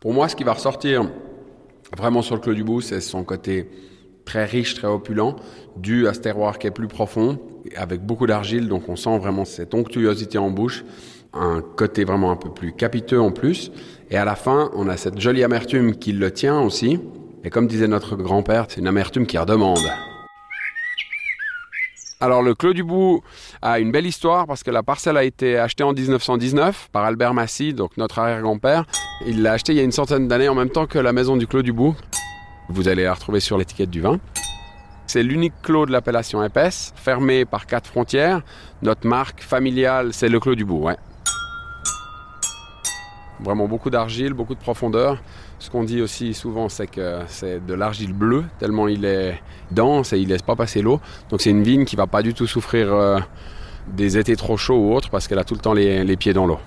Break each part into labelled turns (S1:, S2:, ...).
S1: Pour moi, ce qui va ressortir vraiment sur le Clos du Bout, c'est son côté très riche, très opulent, dû à ce terroir qui est plus profond, avec beaucoup d'argile, donc on sent vraiment cette onctuosité en bouche, un côté vraiment un peu plus capiteux en plus, et à la fin, on a cette jolie amertume qui le tient aussi, et comme disait notre grand-père, c'est une amertume qui redemande. Alors le Clos du Bout a une belle histoire parce que la parcelle a été achetée en 1919 par Albert Massy, donc notre arrière-grand-père. Il l'a achetée il y a une centaine d'années en même temps que la maison du Clos du Bout. Vous allez la retrouver sur l'étiquette du vin. C'est l'unique clos de l'appellation épaisse, fermé par quatre frontières. Notre marque familiale, c'est le Clos du Bout, ouais. Vraiment beaucoup d'argile, beaucoup de profondeur. Ce qu'on dit aussi souvent, c'est que c'est de l'argile bleue, tellement il est dense et il laisse pas passer l'eau. Donc c'est une vigne qui va pas du tout souffrir euh, des étés trop chauds ou autres parce qu'elle a tout le temps les, pieds dans l'eau.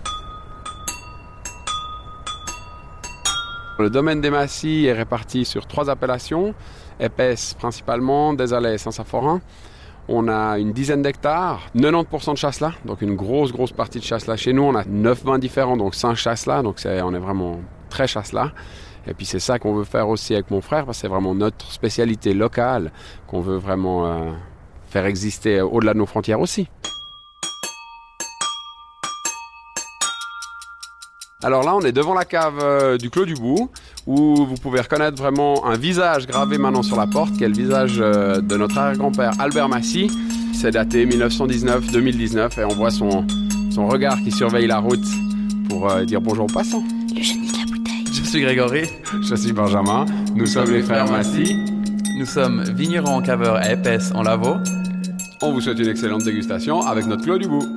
S1: Le domaine des Massy est réparti sur trois appellations, épaisse principalement, Désalais et Saint-Saphorin. On a une dizaine d'hectares, 90% de chasse-là, donc une grosse, grosse partie de chasse-là. Chez nous, on a 9 vins différents, donc 5 chasse-là, donc c'est, on est vraiment très chasse-là. Et puis c'est ça qu'on veut faire aussi avec mon frère, parce que c'est vraiment notre spécialité locale qu'on veut vraiment euh, faire exister au-delà de nos frontières aussi. Alors là, on est devant la cave euh, du Clos du Bout, où vous pouvez reconnaître vraiment un visage gravé maintenant sur la porte, qui est le visage euh, de notre arrière-grand-père Albert Massy. C'est daté 1919-2019 et on voit son, son regard qui surveille la route pour euh, dire bonjour aux passants.
S2: Le génie de la bouteille.
S3: Je suis Grégory,
S1: Je suis Benjamin, nous sommes les frères Massy.
S3: nous sommes vignerons caveurs à épaisse en Lavaux.
S1: On vous souhaite une excellente dégustation avec notre Clos du Bout.